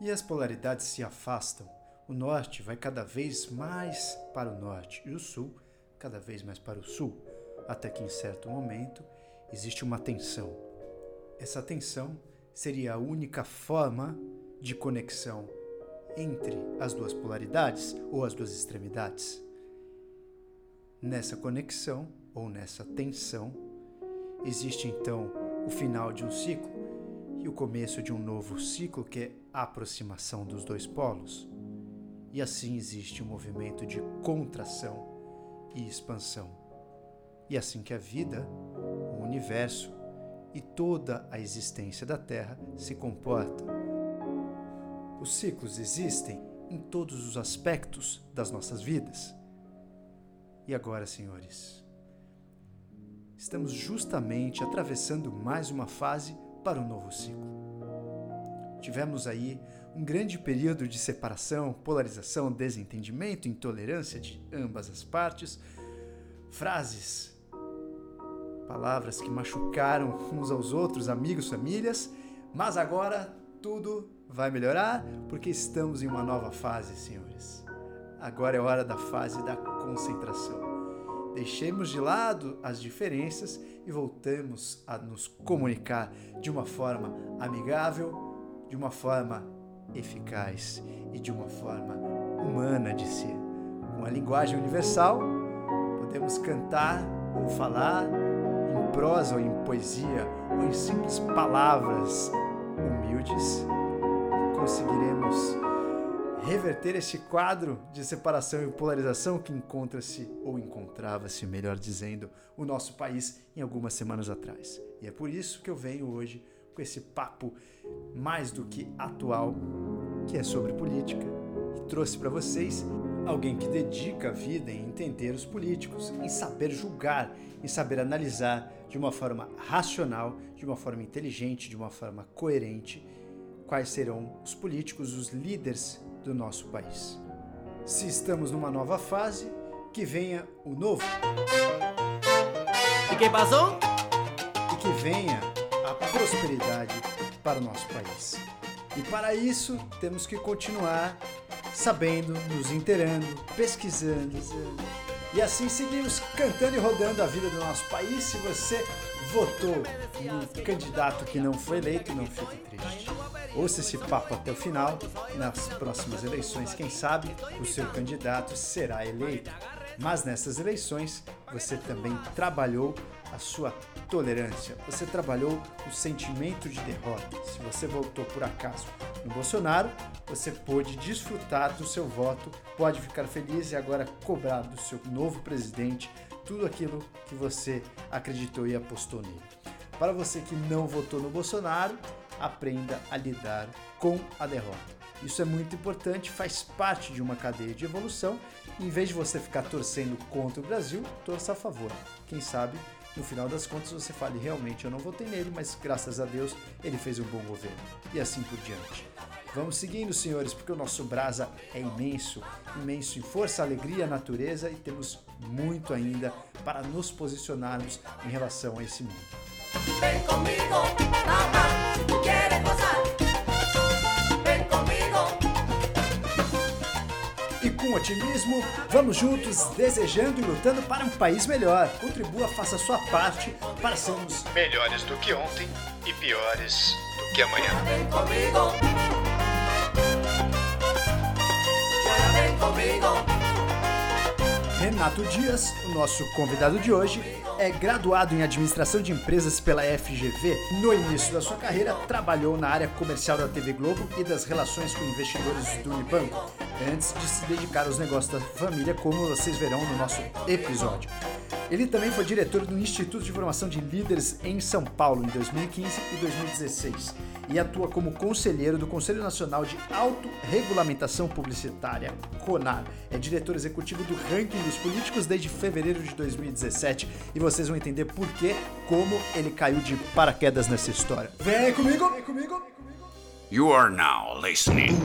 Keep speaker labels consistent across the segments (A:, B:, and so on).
A: E as polaridades se afastam. O norte vai cada vez mais para o norte e o sul cada vez mais para o sul, até que em certo momento existe uma tensão. Essa tensão seria a única forma de conexão entre as duas polaridades ou as duas extremidades. Nessa conexão ou nessa tensão, existe então o final de um ciclo e o começo de um novo ciclo que é a aproximação dos dois polos. E assim existe um movimento de contração e expansão. E assim que a vida, o universo e toda a existência da Terra se comportam. Os ciclos existem em todos os aspectos das nossas vidas. E agora, senhores, estamos justamente atravessando mais uma fase para um novo ciclo. Tivemos aí um grande período de separação, polarização, desentendimento, intolerância de ambas as partes, frases, palavras que machucaram uns aos outros, amigos, famílias, mas agora tudo vai melhorar porque estamos em uma nova fase, senhores. Agora é hora da fase da concentração. Deixemos de lado as diferenças e voltamos a nos comunicar de uma forma amigável, de uma forma eficaz e de uma forma humana de ser. Com a linguagem universal, podemos cantar ou falar em prosa ou em poesia ou em simples palavras humildes e conseguiremos reverter este quadro de separação e polarização que encontra-se ou encontrava-se, melhor dizendo, o nosso país em algumas semanas atrás. E é por isso que eu venho hoje com esse papo mais do que atual, que é sobre política, e trouxe para vocês alguém que dedica a vida em entender os políticos, em saber julgar, em saber analisar de uma forma racional, de uma forma inteligente, de uma forma coerente, quais serão os políticos, os líderes do nosso país. Se estamos numa nova fase, que venha o novo.
B: E que passou?
A: E que venha a prosperidade para o nosso país. E para isso temos que continuar sabendo, nos inteirando, pesquisando. E assim seguimos cantando e rodando a vida do nosso país. Se você votou no candidato que não foi eleito, não fique triste. Ouça esse papo até o final. Nas próximas eleições, quem sabe, o seu candidato será eleito. Mas nessas eleições, você também trabalhou a sua tolerância, você trabalhou o sentimento de derrota. Se você votou por acaso no Bolsonaro, você pôde desfrutar do seu voto, pode ficar feliz e agora cobrar do seu novo presidente tudo aquilo que você acreditou e apostou nele. Para você que não votou no Bolsonaro, aprenda a lidar com a derrota. Isso é muito importante, faz parte de uma cadeia de evolução. Em vez de você ficar torcendo contra o Brasil, torça a favor. Quem sabe no final das contas você fale realmente eu não votei nele, mas graças a Deus ele fez um bom governo. E assim por diante. Vamos seguindo, senhores, porque o nosso brasa é imenso, imenso em força, alegria, natureza e temos muito ainda para nos posicionarmos em relação a esse mundo. Vem comigo, mamá, gozar. com otimismo, vamos juntos desejando e lutando para um país melhor. Contribua, faça a sua parte para sermos
C: melhores do que ontem e piores do que amanhã. Vem comigo.
A: Comigo. Renato Dias, o nosso convidado de hoje, é graduado em administração de empresas pela FGV. No início da sua carreira, trabalhou na área comercial da TV Globo e das relações com investidores do Unibanco, antes de se dedicar aos negócios da família, como vocês verão no nosso episódio. Ele também foi diretor do Instituto de Formação de Líderes em São Paulo em 2015 e 2016 e atua como conselheiro do Conselho Nacional de Autorregulamentação Publicitária, CONAR. É diretor executivo do Ranking dos Políticos desde fevereiro de 2017 e vocês vão entender por que, como ele caiu de paraquedas nessa história. Vem comigo, vem comigo.
D: You are now listening.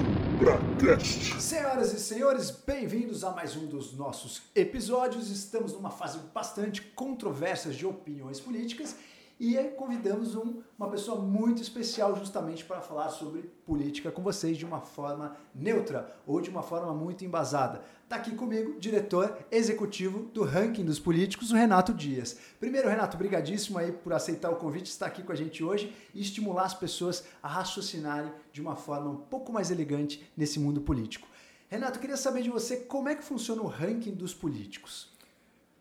A: Senhoras e senhores, bem-vindos a mais um dos nossos episódios. Estamos numa fase bastante controversa de opiniões políticas E convidamos um, uma pessoa muito especial justamente para falar sobre política com vocês de uma forma neutra ou de uma forma muito embasada. Está aqui comigo, diretor executivo do ranking dos políticos, o Renato Dias. Primeiro, Renato, brigadíssimo aí por aceitar o convite, estar aqui com a gente hoje e estimular as pessoas a raciocinarem de uma forma um pouco mais elegante nesse mundo político. Renato, queria saber de você como é que funciona o ranking dos políticos.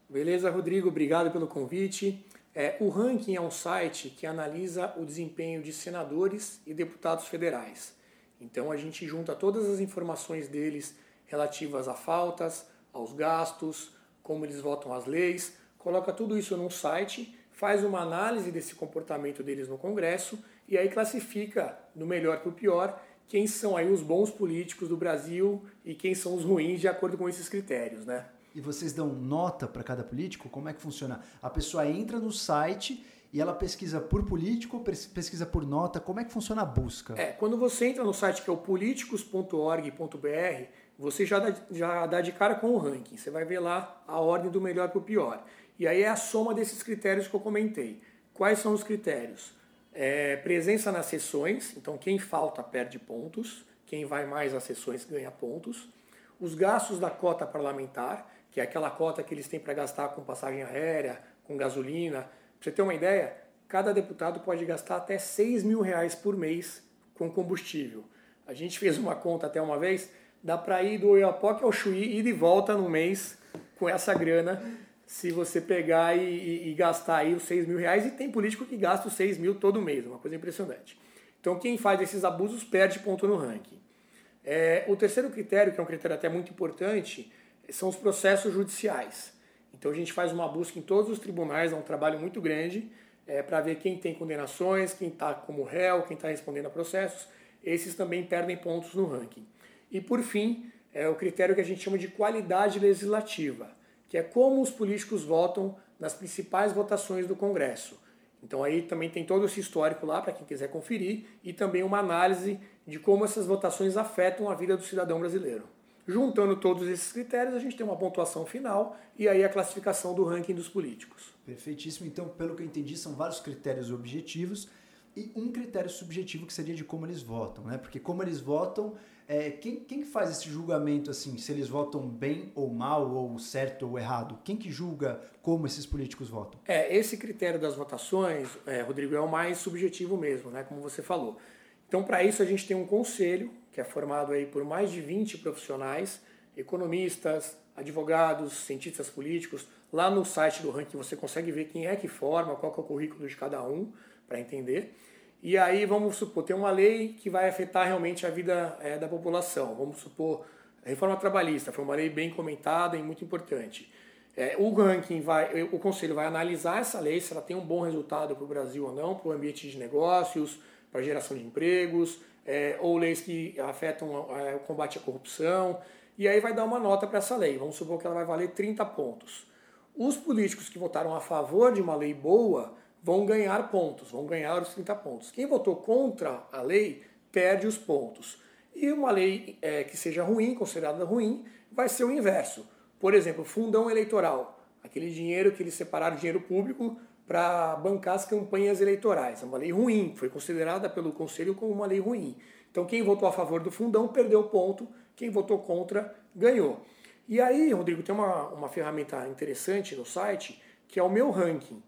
B: Beleza, Rodrigo, obrigado pelo convite. É, o ranking é um site que analisa o desempenho de senadores e deputados federais. Então a gente junta todas as informações deles relativas a faltas, aos gastos, como eles votam as leis, coloca tudo isso num site, faz uma análise desse comportamento deles no Congresso e aí classifica do melhor para o pior quem são aí os bons políticos do Brasil e quem são os ruins de acordo com esses critérios, né?
A: E vocês dão nota para cada político? Como é que funciona? A pessoa entra no site e ela pesquisa por político pesquisa por nota? Como é que funciona a busca?
B: É, quando você entra no site que é o políticos.org.br, você já dá, já dá de cara com o ranking. Você vai ver lá a ordem do melhor para o pior. E aí é a soma desses critérios que eu comentei. Quais são os critérios? É, presença nas sessões, então quem falta perde pontos, quem vai mais às sessões ganha pontos. Os gastos da cota parlamentar, que é aquela cota que eles têm para gastar com passagem aérea, com gasolina. Para você ter uma ideia, cada deputado pode gastar até 6 mil reais por mês com combustível. A gente fez uma conta até uma vez, dá para ir do Oiapoque ao Chuí e de volta no mês com essa grana, se você pegar e, e, e, gastar aí os 6 mil reais, e tem político que gasta os 6 mil todo mês, uma coisa impressionante. Então quem faz esses abusos perde ponto no ranking. É, o terceiro critério, que é um critério até muito importante, são os processos judiciais. Então a gente faz uma busca em todos os tribunais, é um trabalho muito grande, é, para ver quem tem condenações, quem está como réu, quem está respondendo a processos. Esses também perdem pontos no ranking. E por fim, é o critério que a gente chama de qualidade legislativa, que é como os políticos votam nas principais votações do Congresso. Então aí também tem todo esse histórico lá para quem quiser conferir e também uma análise de como essas votações afetam a vida do cidadão brasileiro. Juntando todos esses critérios, a gente tem uma pontuação final e aí a classificação do ranking dos políticos.
A: Perfeitíssimo. Então, pelo que eu entendi, são vários critérios objetivos e um critério subjetivo que seria de como eles votam, né? Porque como eles votam, é, quem, quem faz esse julgamento assim, se eles votam bem ou mal, ou certo ou errado? Quem que julga como esses políticos votam?
B: É, esse critério das votações, é, Rodrigo, é o mais subjetivo mesmo, né? Como você falou. Então, para isso, a gente tem um conselho que é formado aí por mais de 20 profissionais, economistas, advogados, cientistas políticos. Lá no site do ranking você consegue ver quem é que forma, qual é o currículo de cada um, para entender. E aí, vamos supor, tem uma lei que vai afetar realmente a vida é, da população. Vamos supor, a reforma trabalhista foi uma lei bem comentada e muito importante. É, o ranking vai, o conselho vai analisar essa lei, se ela tem um bom resultado para o Brasil ou não, para o ambiente de negócios, para geração de empregos, é, ou leis que afetam é, o combate à corrupção, e aí vai dar uma nota para essa lei. Vamos supor que ela vai valer 30 pontos. Os políticos que votaram a favor de uma lei boa vão ganhar pontos, vão ganhar os 30 pontos. Quem votou contra a lei perde os pontos. E uma lei é, que seja ruim, considerada ruim, vai ser o inverso. Por exemplo, fundão eleitoral, aquele dinheiro que eles separaram, dinheiro público, para bancar as campanhas eleitorais. É uma lei ruim, foi considerada pelo Conselho como uma lei ruim. Então, quem votou a favor do fundão perdeu ponto, quem votou contra ganhou. E aí, Rodrigo, tem uma, uma ferramenta interessante no site que é o meu ranking.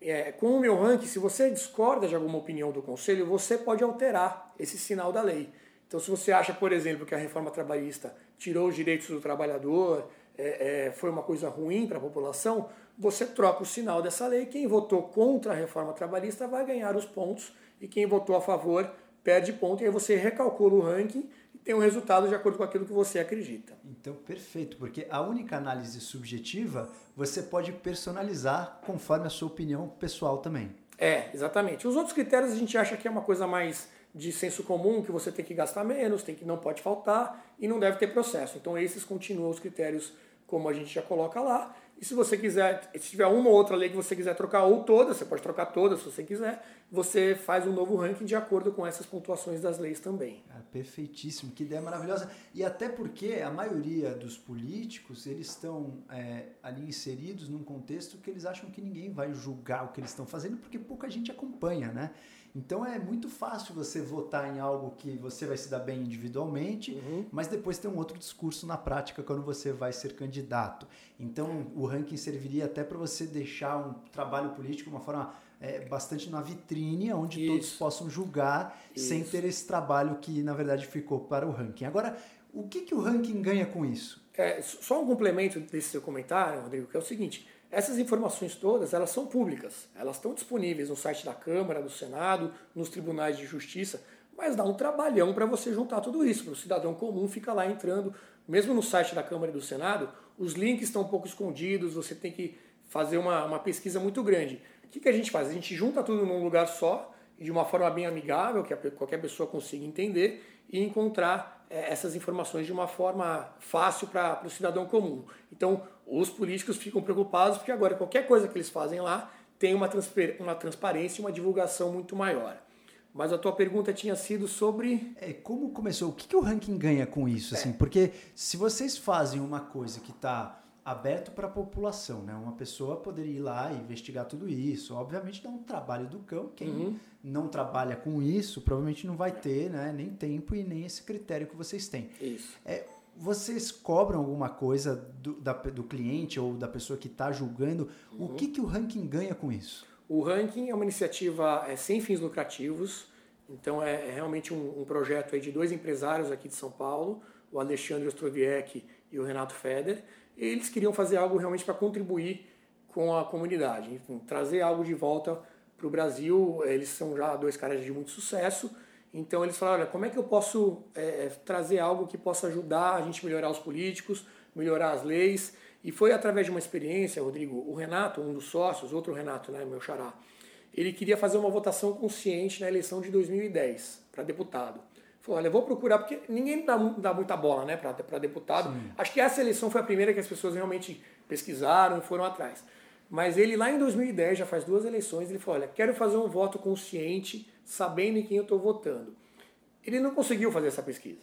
B: É, com o meu ranking, se você discorda de alguma opinião do Conselho, você pode alterar esse sinal da lei. Então, se você acha, por exemplo, que a reforma trabalhista tirou os direitos do trabalhador, é, é, foi uma coisa ruim para a população, você troca o sinal dessa lei. Quem votou contra a reforma trabalhista vai ganhar os pontos e quem votou a favor perde ponto. E aí você recalcula o ranking e tem um resultado de acordo com aquilo que você acredita.
A: Então, perfeito, porque a única análise subjetiva você pode personalizar conforme a sua opinião pessoal também.
B: É, exatamente. Os outros critérios a gente acha que é uma coisa mais de senso comum, que você tem que gastar menos, tem que não pode faltar e não deve ter processo. Então esses continuam os critérios como a gente já coloca lá. E se você quiser, se tiver uma ou outra lei que você quiser trocar, ou todas, você pode trocar todas se você quiser, você faz um novo ranking de acordo com essas pontuações das leis também.
A: Ah, perfeitíssimo, que ideia maravilhosa. E até porque a maioria dos políticos, eles estão é, ali inseridos num contexto que eles acham que ninguém vai julgar o que eles estão fazendo, porque pouca gente acompanha, né? Então é muito fácil você votar em algo que você vai se dar bem individualmente, uhum. mas depois tem um outro discurso na prática quando você vai ser candidato. Então o ranking serviria até para você deixar um trabalho político de uma forma é, bastante na vitrine, onde Isso. todos possam julgar Isso. sem ter esse trabalho que na verdade ficou para o ranking. Agora, o que, que o ranking ganha com isso?
B: É, só um complemento desse seu comentário, Rodrigo, que é o seguinte essas informações todas, elas são públicas, elas estão disponíveis no site da Câmara, do Senado, nos tribunais de justiça, mas dá um trabalhão para você juntar tudo isso, para o cidadão comum ficar lá entrando, mesmo no site da Câmara e do Senado, os links estão um pouco escondidos, você tem que fazer uma, uma pesquisa muito grande. O que, que a gente faz? A gente junta tudo num lugar só, de uma forma bem amigável, que qualquer pessoa consiga entender, e encontrar é, essas informações de uma forma fácil para o cidadão comum. Então, os políticos ficam preocupados porque agora qualquer coisa que eles fazem lá tem uma, uma transparência e uma divulgação muito maior. Mas a tua pergunta tinha sido sobre.
A: É, como começou? O que, que o ranking ganha com isso? É. Assim? Porque se vocês fazem uma coisa que está aberto para a população, né? Uma pessoa poderia ir lá e investigar tudo isso. Obviamente dá um trabalho do cão. Quem uhum. não trabalha com isso provavelmente não vai ter, né? Nem tempo e nem esse critério que vocês têm.
B: Isso.
A: É, vocês cobram alguma coisa do, da, do cliente ou da pessoa que está julgando? Uhum. O que, que o ranking ganha com isso?
B: O ranking é uma iniciativa é, sem fins lucrativos. Então é, é realmente um, um, projeto aí de dois empresários aqui de São Paulo, o Alexandre Ostroviec e o Renato Feder eles queriam fazer algo realmente para contribuir com a comunidade, enfim, trazer algo de volta para o Brasil. Eles são já dois caras de muito sucesso, então eles falaram: olha, como é que eu posso é, trazer algo que possa ajudar a gente melhorar os políticos, melhorar as leis? E foi através de uma experiência, Rodrigo, o Renato, um dos sócios, outro Renato, né, meu xará, ele queria fazer uma votação consciente na eleição de 2010 para deputado. Falou, olha, vou procurar, porque ninguém dá, dá muita bola né, para deputado. Sim. Acho que essa eleição foi a primeira que as pessoas realmente pesquisaram e foram atrás. Mas ele lá em 2010, já faz duas eleições, ele falou, olha, quero fazer um voto consciente, sabendo em quem eu estou votando. Ele não conseguiu fazer essa pesquisa.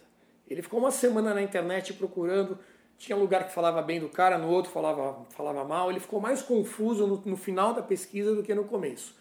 B: Ele ficou uma semana na internet procurando, tinha lugar que falava bem do cara, no outro falava, falava mal, ele ficou mais confuso no, no final da pesquisa do que no começo.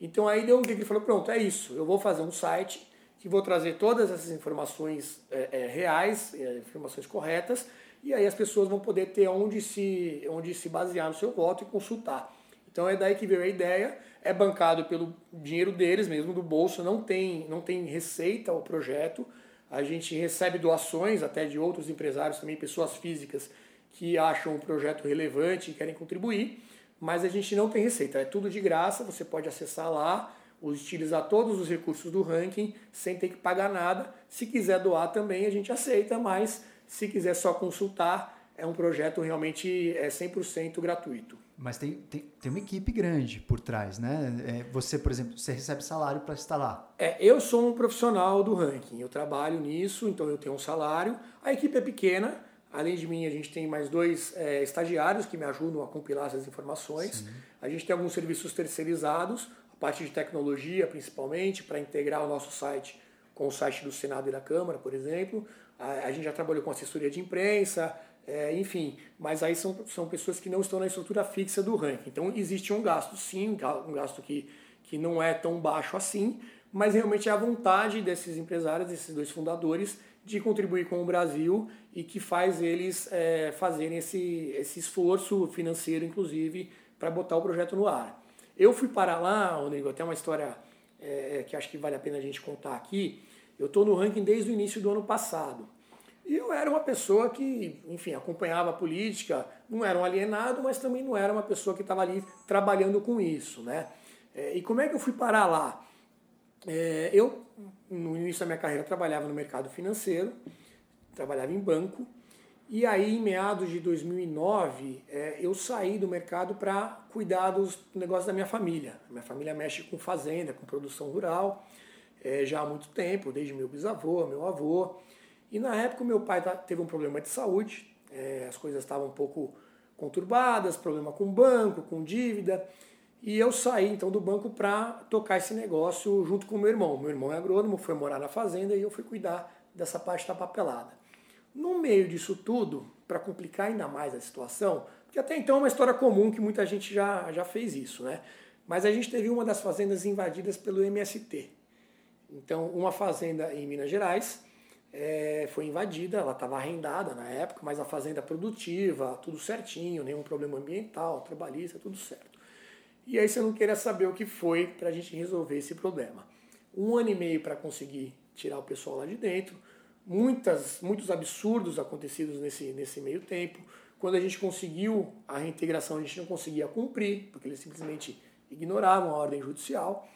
B: Então aí deu um que ele falou, pronto, é isso, eu vou fazer um site que vou trazer todas essas informações é, é, reais, é, informações corretas, e aí as pessoas vão poder ter onde se, onde se basear no seu voto e consultar. Então é daí que veio a ideia, é bancado pelo dinheiro deles mesmo, do bolso, não tem, não tem receita o projeto, a gente recebe doações até de outros empresários também, pessoas físicas que acham o projeto relevante e querem contribuir, mas a gente não tem receita, é tudo de graça, você pode acessar lá, utilizar todos os recursos do ranking sem ter que pagar nada. Se quiser doar também, a gente aceita, mas se quiser só consultar, é um projeto realmente é 100% gratuito.
A: Mas tem, tem, tem uma equipe grande por trás, né? É, você, por exemplo, você recebe salário para estar lá?
B: É, eu sou um profissional do ranking, eu trabalho nisso, então eu tenho um salário. A equipe é pequena, além de mim, a gente tem mais dois é, estagiários que me ajudam a compilar essas informações. Sim. A gente tem alguns serviços terceirizados, parte de tecnologia principalmente, para integrar o nosso site com o site do Senado e da Câmara, por exemplo. A, a gente já trabalhou com assessoria de imprensa, é, enfim, mas aí são, são pessoas que não estão na estrutura fixa do ranking. Então existe um gasto sim, um gasto que, que não é tão baixo assim, mas realmente é a vontade desses empresários, desses dois fundadores, de contribuir com o Brasil e que faz eles é, fazerem esse, esse esforço financeiro, inclusive, para botar o projeto no ar. Eu fui para lá, Rodrigo, até uma história é, que acho que vale a pena a gente contar aqui. Eu estou no ranking desde o início do ano passado. E eu era uma pessoa que, enfim, acompanhava a política, não era um alienado, mas também não era uma pessoa que estava ali trabalhando com isso, né? É, e como é que eu fui parar lá? É, eu, no início da minha carreira, trabalhava no mercado financeiro, trabalhava em banco, e aí, em meados de 2009, é, eu saí do mercado para cuidar dos negócios da minha família. Minha família mexe com fazenda, com produção rural, é, já há muito tempo, desde meu bisavô, meu avô. E na época, meu pai teve um problema de saúde, é, as coisas estavam um pouco conturbadas, problema com banco, com dívida. E eu saí então do banco para tocar esse negócio junto com meu irmão. Meu irmão é agrônomo, foi morar na fazenda e eu fui cuidar dessa parte da papelada. No meio disso tudo, para complicar ainda mais a situação, porque até então é uma história comum que muita gente já, já fez isso, né? Mas a gente teve uma das fazendas invadidas pelo MST. Então, uma fazenda em Minas Gerais é, foi invadida, ela estava arrendada na época, mas a fazenda produtiva, tudo certinho, nenhum problema ambiental, trabalhista, tudo certo. E aí você não queria saber o que foi para a gente resolver esse problema. Um ano e meio para conseguir tirar o pessoal lá de dentro, muitas, muitos absurdos acontecidos nesse, nesse meio tempo. Quando a gente conseguiu a reintegração, a gente não conseguia cumprir, porque eles simplesmente ignoravam a ordem judicial.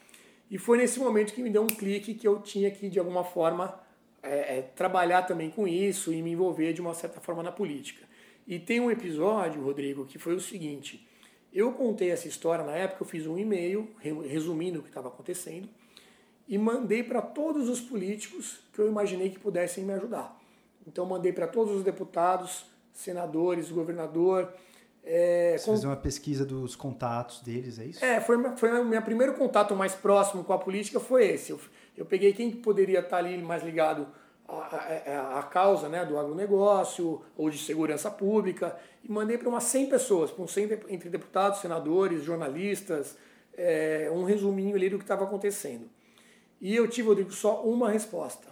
B: E foi nesse momento que me deu um clique que eu tinha que, de alguma forma, é, é, trabalhar também com isso e me envolver de uma certa forma na política. E tem um episódio, Rodrigo, que foi o seguinte: eu contei essa história na época, eu fiz um e-mail resumindo o que estava acontecendo e mandei para todos os políticos que eu imaginei que pudessem me ajudar. Então mandei para todos os deputados, senadores, governador.
A: É, Você com... fez uma pesquisa dos contatos deles, é isso?
B: É, foi, foi o meu primeiro contato mais próximo com a política foi esse. Eu, eu peguei quem poderia estar ali mais ligado a, a, a, causa né, do agronegócio ou de segurança pública e mandei para umas 100 pessoas, para 100 entre deputados, senadores, jornalistas, é, um resuminho ali do que estava acontecendo. E eu tive, Rodrigo, só uma resposta.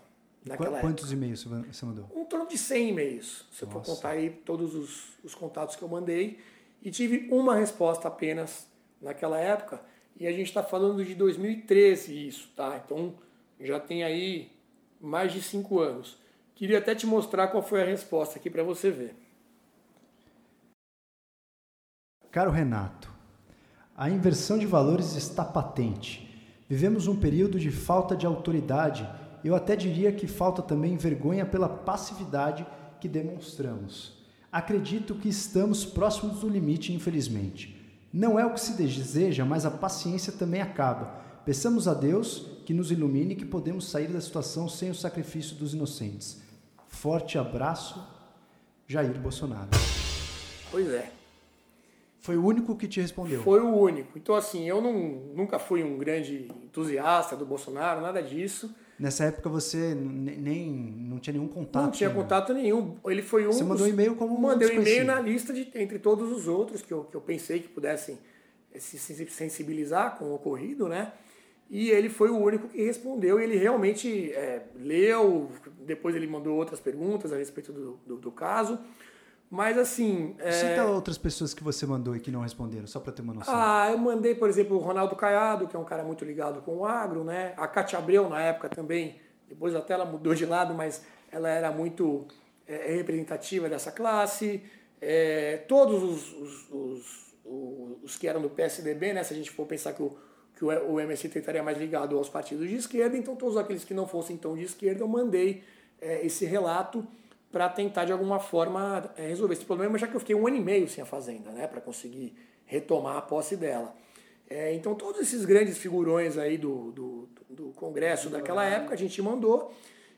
A: Naquela Quantos e-mails você mandou?
B: Um torno de 100 e-mails, se Nossa. eu for contar aí todos os, os contatos que eu mandei. E tive uma resposta apenas naquela época. E a gente está falando de 2013 isso, tá? Então já tem aí mais de cinco anos. Queria até te mostrar qual foi a resposta aqui para você ver.
A: Caro Renato, a inversão de valores está patente. Vivemos um período de falta de autoridade. Eu até diria que falta também vergonha pela passividade que demonstramos. Acredito que estamos próximos do limite, infelizmente. Não é o que se deseja, mas a paciência também acaba. Peçamos a Deus que nos ilumine e que podemos sair da situação sem o sacrifício dos inocentes. Forte abraço, Jair Bolsonaro.
B: Pois é.
A: Foi o único que te respondeu.
B: Foi o único. Então, assim, eu não, nunca fui um grande entusiasta do Bolsonaro, nada disso.
A: Nessa época você nem não tinha nenhum contato.
B: Não tinha contato nenhum. Ele foi um.
A: Você mandou um e-mail como
B: Mandei um e-mail na lista de entre todos os outros que eu, que eu pensei que pudessem se sensibilizar com o ocorrido, né? E ele foi o único que respondeu e ele realmente é, leu, depois ele mandou outras perguntas a respeito do, do, do caso. Mas assim.
A: É... Cita outras pessoas que você mandou e que não responderam, só para ter uma noção.
B: Ah, eu mandei, por exemplo, o Ronaldo Caiado, que é um cara muito ligado com o agro, né? A Cátia Abreu, na época também, depois até ela mudou de lado, mas ela era muito é, representativa dessa classe. É, todos os, os, os, os, que eram do PSDB, né? Se a gente for pensar que o que o MST estaria mais ligado aos partidos de esquerda, então todos aqueles que não fossem tão de esquerda, eu mandei é, esse relato para tentar de alguma forma é, resolver esse problema, já que eu fiquei um ano e meio sem a Fazenda, né, para conseguir retomar a posse dela. É, então todos esses grandes figurões aí do, do, do Congresso daquela época a gente mandou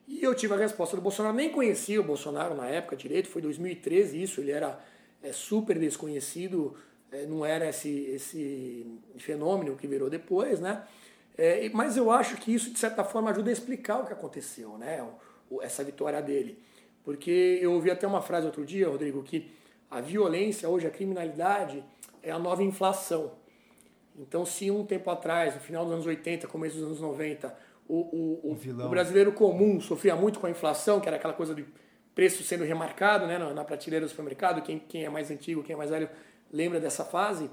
B: e eu tive a resposta do Bolsonaro. Nem conhecia o Bolsonaro na época direito, foi 2013 isso, ele era é, super desconhecido é, não era esse, esse fenômeno que virou depois, né? É, mas eu acho que isso, de certa forma, ajuda a explicar o que aconteceu, né? O, essa vitória dele. Porque eu ouvi até uma frase outro dia, Rodrigo, que a violência hoje, a criminalidade, é a nova inflação. Então, se um tempo atrás, no final dos anos 80, começo dos anos 90, o, o, o, o brasileiro comum sofria muito com a inflação, que era aquela coisa de preço sendo remarcado né, na, prateleira do supermercado, quem, quem é mais antigo, quem é mais velho lembra dessa fase?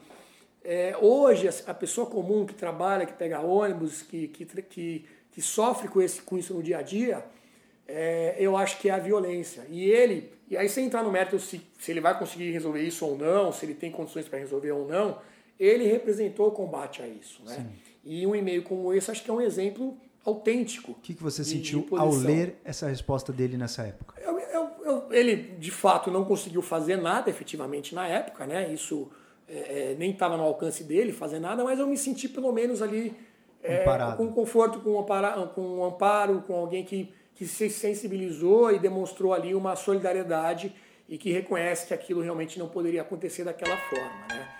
B: É, hoje, a pessoa comum que trabalha, que pega ônibus, que, que, que, que sofre com, esse, com isso no dia a dia, é, eu acho que é a violência. E ele, e aí sem entrar no mérito se, se ele vai conseguir resolver isso ou não, se ele tem condições para resolver ou não, ele representou o combate a isso. Né? E um e-mail como esse acho que é um exemplo autêntico. O
A: que, que você de, sentiu de ao ler essa resposta dele nessa época?
B: Eu, eu, ele, de fato, não conseguiu fazer nada efetivamente na época, né? Isso é, é nem estava no alcance dele fazer nada, mas eu me senti pelo menos ali é, com conforto, com, amparo, com um amparo, com alguém que, que se sensibilizou e demonstrou ali uma solidariedade e que reconhece que aquilo realmente não poderia acontecer daquela forma. Né?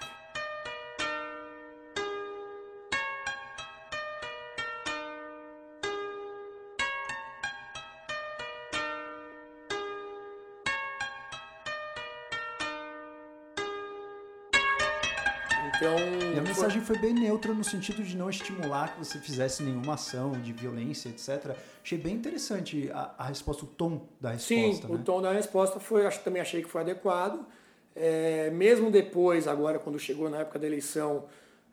A: Então, e a mensagem foi... foi bem neutra no sentido de não estimular que você fizesse nenhuma ação de violência, etc. Achei bem interessante a, a resposta, o tom da resposta.
B: Sim,
A: né?
B: o tom da resposta foi, acho, também achei que foi adequado. É, mesmo depois, agora, quando chegou na época da eleição,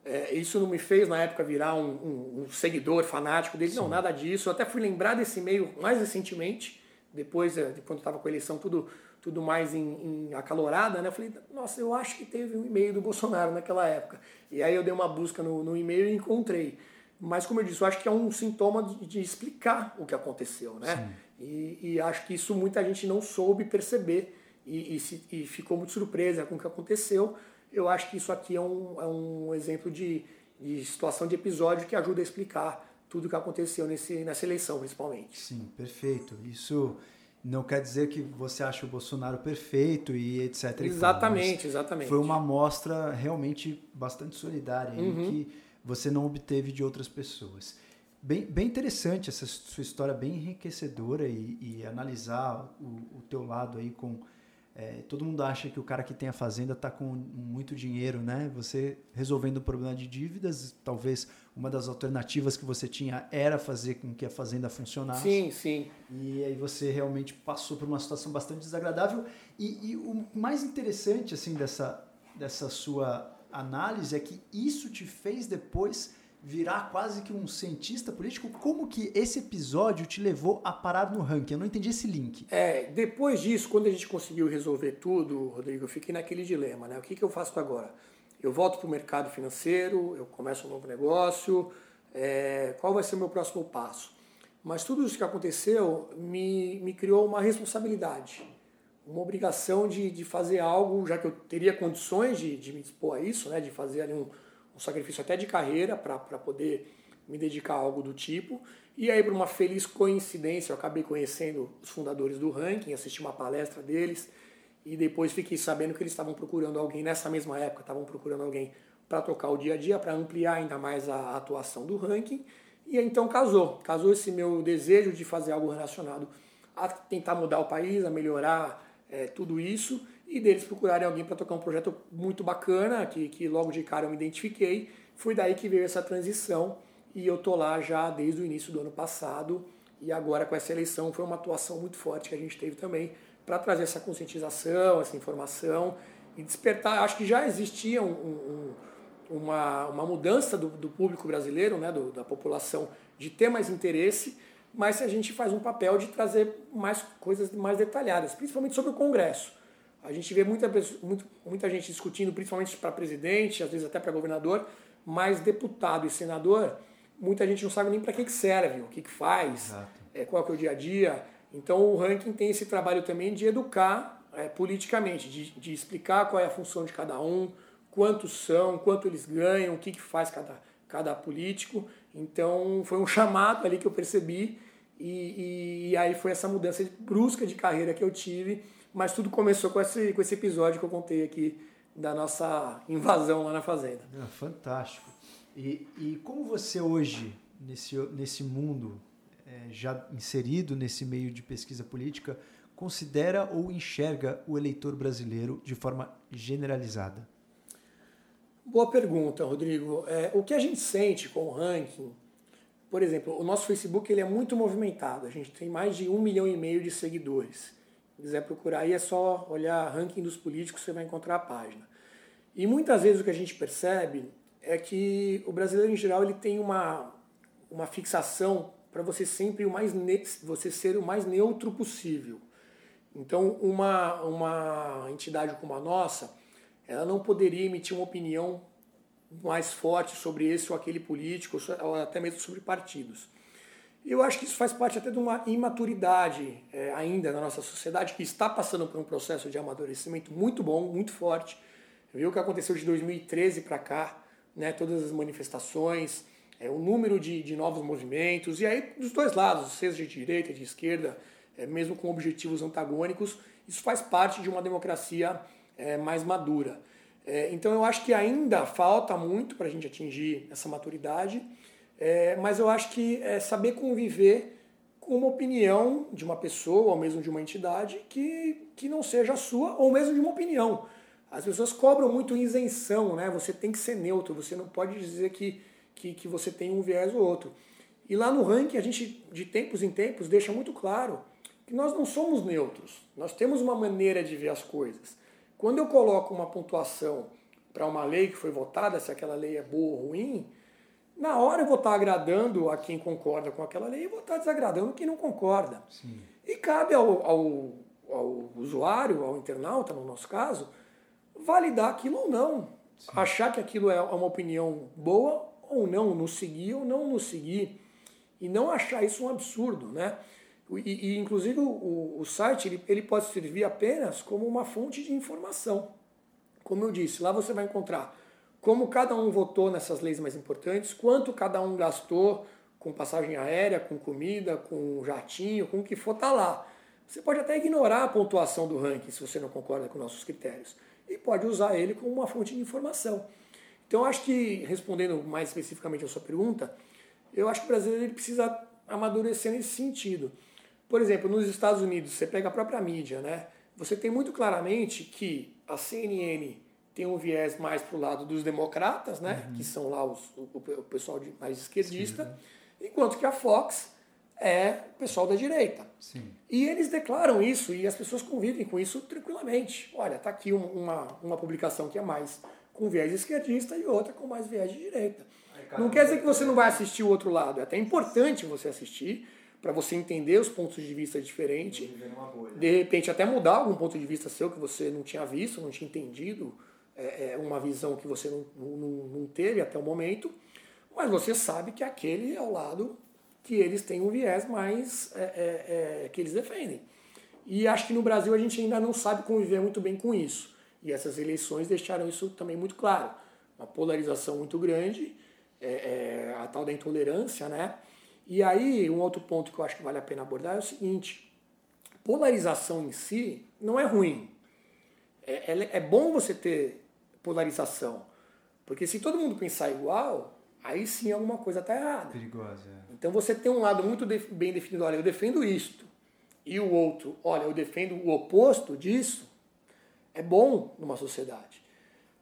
B: é, isso não me fez na época virar um, um, um seguidor fanático dele, Sim. não, nada disso. Eu até fui lembrar desse e-mail mais recentemente, depois, é, de quando estava com a eleição, tudo tudo mais em, em, acalorada, né? Eu falei, nossa, eu acho que teve um e-mail do Bolsonaro naquela época. E aí eu dei uma busca no, no e-mail e encontrei. Mas como eu disse, eu acho que é um sintoma de, de explicar o que aconteceu, né? E, e, acho que isso muita gente não soube perceber e, e, se, e, ficou muito surpresa com o que aconteceu. Eu acho que isso aqui é um, é um exemplo de, de situação de episódio que ajuda a explicar tudo o que aconteceu nesse, nessa eleição, principalmente.
A: Sim, perfeito. Isso não quer dizer que você acha o Bolsonaro perfeito e etc.
B: Exatamente, exatamente.
A: Foi uma amostra realmente bastante solidária uhum. que você não obteve de outras pessoas. Bem, bem interessante essa sua história, bem enriquecedora e, e analisar o, o teu lado aí com é, todo mundo acha que o cara que tem a fazenda está com muito dinheiro, né? Você resolvendo o problema de dívidas, talvez uma das alternativas que você tinha era fazer com que a fazenda funcionasse.
B: Sim, sim.
A: E aí você realmente passou por uma situação bastante desagradável. E, e o mais interessante assim dessa, dessa sua análise é que isso te fez depois virar quase que um cientista político, como que esse episódio te levou a parar no ranking? Eu não entendi esse link.
B: É, depois disso, quando a gente conseguiu resolver tudo, Rodrigo, eu fiquei naquele dilema, né? O que, que eu faço agora? Eu volto para o mercado financeiro, eu começo um novo negócio, é, qual vai ser o meu próximo passo? Mas tudo isso que aconteceu me, me criou uma responsabilidade, uma obrigação de, de fazer algo, já que eu teria condições de, de me dispor a isso, né? De fazer ali um um sacrifício até de carreira para poder me dedicar a algo do tipo. E aí, por uma feliz coincidência, eu acabei conhecendo os fundadores do ranking, assisti uma palestra deles e depois fiquei sabendo que eles estavam procurando alguém nessa mesma época, estavam procurando alguém para tocar o dia a dia, para ampliar ainda mais a atuação do ranking. E então casou, casou esse meu desejo de fazer algo relacionado a tentar mudar o país, a melhorar é, tudo isso e deles procurarem alguém para tocar um projeto muito bacana, que, que logo de cara eu me identifiquei. Foi daí que veio essa transição e eu tô lá já desde o início do ano passado e agora com essa eleição foi uma atuação muito forte que a gente teve também para trazer essa conscientização, essa informação e despertar. Acho que já existia um, um, uma, uma mudança do, do público brasileiro, né, do, da população, de ter mais interesse, mas a gente faz um papel de trazer mais coisas mais detalhadas, principalmente sobre o Congresso. A gente vê muita, muita, muita gente discutindo, principalmente para presidente, às vezes até para governador, mas deputado e senador, muita gente não sabe nem para que, que serve, o que, que faz, é, qual é o dia a dia. Então o ranking tem esse trabalho também de educar é, politicamente, de, de explicar qual é a função de cada um, quantos são, quanto eles ganham, o que, que faz cada, cada político. Então foi um chamado ali que eu percebi e, e, e aí foi essa mudança brusca de carreira que eu tive mas tudo começou com esse, com esse episódio que eu contei aqui da nossa invasão lá na fazenda.
A: É, fantástico. E, e como você hoje, nesse, nesse mundo, é, já inserido nesse meio de pesquisa política, considera ou enxerga o eleitor brasileiro de forma generalizada?
B: Boa pergunta, Rodrigo. É, o que a gente sente com o ranking, por exemplo, o nosso Facebook ele é muito movimentado. A gente tem mais de um milhão e meio de seguidores quiser procurar aí, é só olhar ranking dos políticos, você vai encontrar a página. E muitas vezes o que a gente percebe é que o brasileiro em geral ele tem uma, uma fixação para você sempre o mais você ser o mais neutro possível. Então, uma, uma entidade como a nossa, ela não poderia emitir uma opinião mais forte sobre esse ou aquele político, ou até mesmo sobre partidos. Eu acho que isso faz parte até de uma imaturidade é, ainda na nossa sociedade, que está passando por um processo de amadurecimento muito bom, muito forte. Viu o que aconteceu de 2013 para cá, né, todas as manifestações, é, o número de, de novos movimentos, e aí dos dois lados, seja de direita, de esquerda, é, mesmo com objetivos antagônicos. Isso faz parte de uma democracia é, mais madura. É, então eu acho que ainda falta muito para a gente atingir essa maturidade, é, mas eu acho que é saber conviver com uma opinião de uma pessoa ou mesmo de uma entidade que, que não seja a sua ou mesmo de uma opinião. As pessoas cobram muito isenção, né? Você tem que ser neutro, você não pode dizer que, que, que você tem um viés ou outro. E lá no ranking a gente, de tempos em tempos, deixa muito claro que nós não somos neutros. Nós temos uma maneira de ver as coisas. Quando eu coloco uma pontuação para uma lei que foi votada, se aquela lei é boa ou ruim, na hora eu vou estar agradando a quem concorda com aquela lei e vou estar desagradando quem não concorda. Sim. E cabe ao, ao, ao, usuário, ao internauta, no nosso caso, validar aquilo ou não. Sim. Achar que aquilo é uma opinião boa ou não, nos seguir ou não nos seguir. E não achar isso um absurdo, né? E, e inclusive o, o site ele, ele pode servir apenas como uma fonte de informação. Como eu disse, lá você vai encontrar como cada um votou nessas leis mais importantes, quanto cada um gastou com passagem aérea, com comida, com jatinho, com o que for, tá lá. Você pode até ignorar a pontuação do ranking se você não concorda com nossos critérios e pode usar ele como uma fonte de informação. Então, acho que, respondendo mais especificamente a sua pergunta, eu acho que o brasileiro precisa amadurecer nesse sentido. Por exemplo, nos Estados Unidos, você pega a própria mídia, né? Você tem muito claramente que a CNN tem um viés mais para o lado dos democratas, né? Uhum. Que são lá os, o, o pessoal de, mais esquerdista, enquanto que a Fox é o pessoal da direita. Sim. E eles declaram isso e as pessoas convivem com isso tranquilamente. Olha, tá aqui uma, uma publicação que é mais com viés esquerdista e outra com mais viés de direita. Não quer dizer que você não vai assistir o outro lado, é até importante você assistir, para você entender os pontos de vista diferentes. De repente, até mudar algum ponto de vista seu que você não tinha visto, não tinha entendido, é, é uma visão que você não, não, não teve até o momento, mas você sabe que aquele é o lado que eles têm um viés mais é, é, é, que eles defendem. E acho que no Brasil a gente ainda não sabe conviver muito bem com isso. E essas eleições deixaram isso também muito claro. Uma polarização muito grande, é, a tal da intolerância, né? E aí, um outro ponto que eu acho que vale a pena abordar é o seguinte: polarização em si não é ruim. É, é, é bom você ter polarização. Porque se todo mundo pensar igual, aí sim alguma coisa está errada.
A: Perigosa. É.
B: Então você tem um lado muito bem definido, olha, eu defendo isto, e o outro, olha, eu defendo o oposto disso, é bom numa sociedade.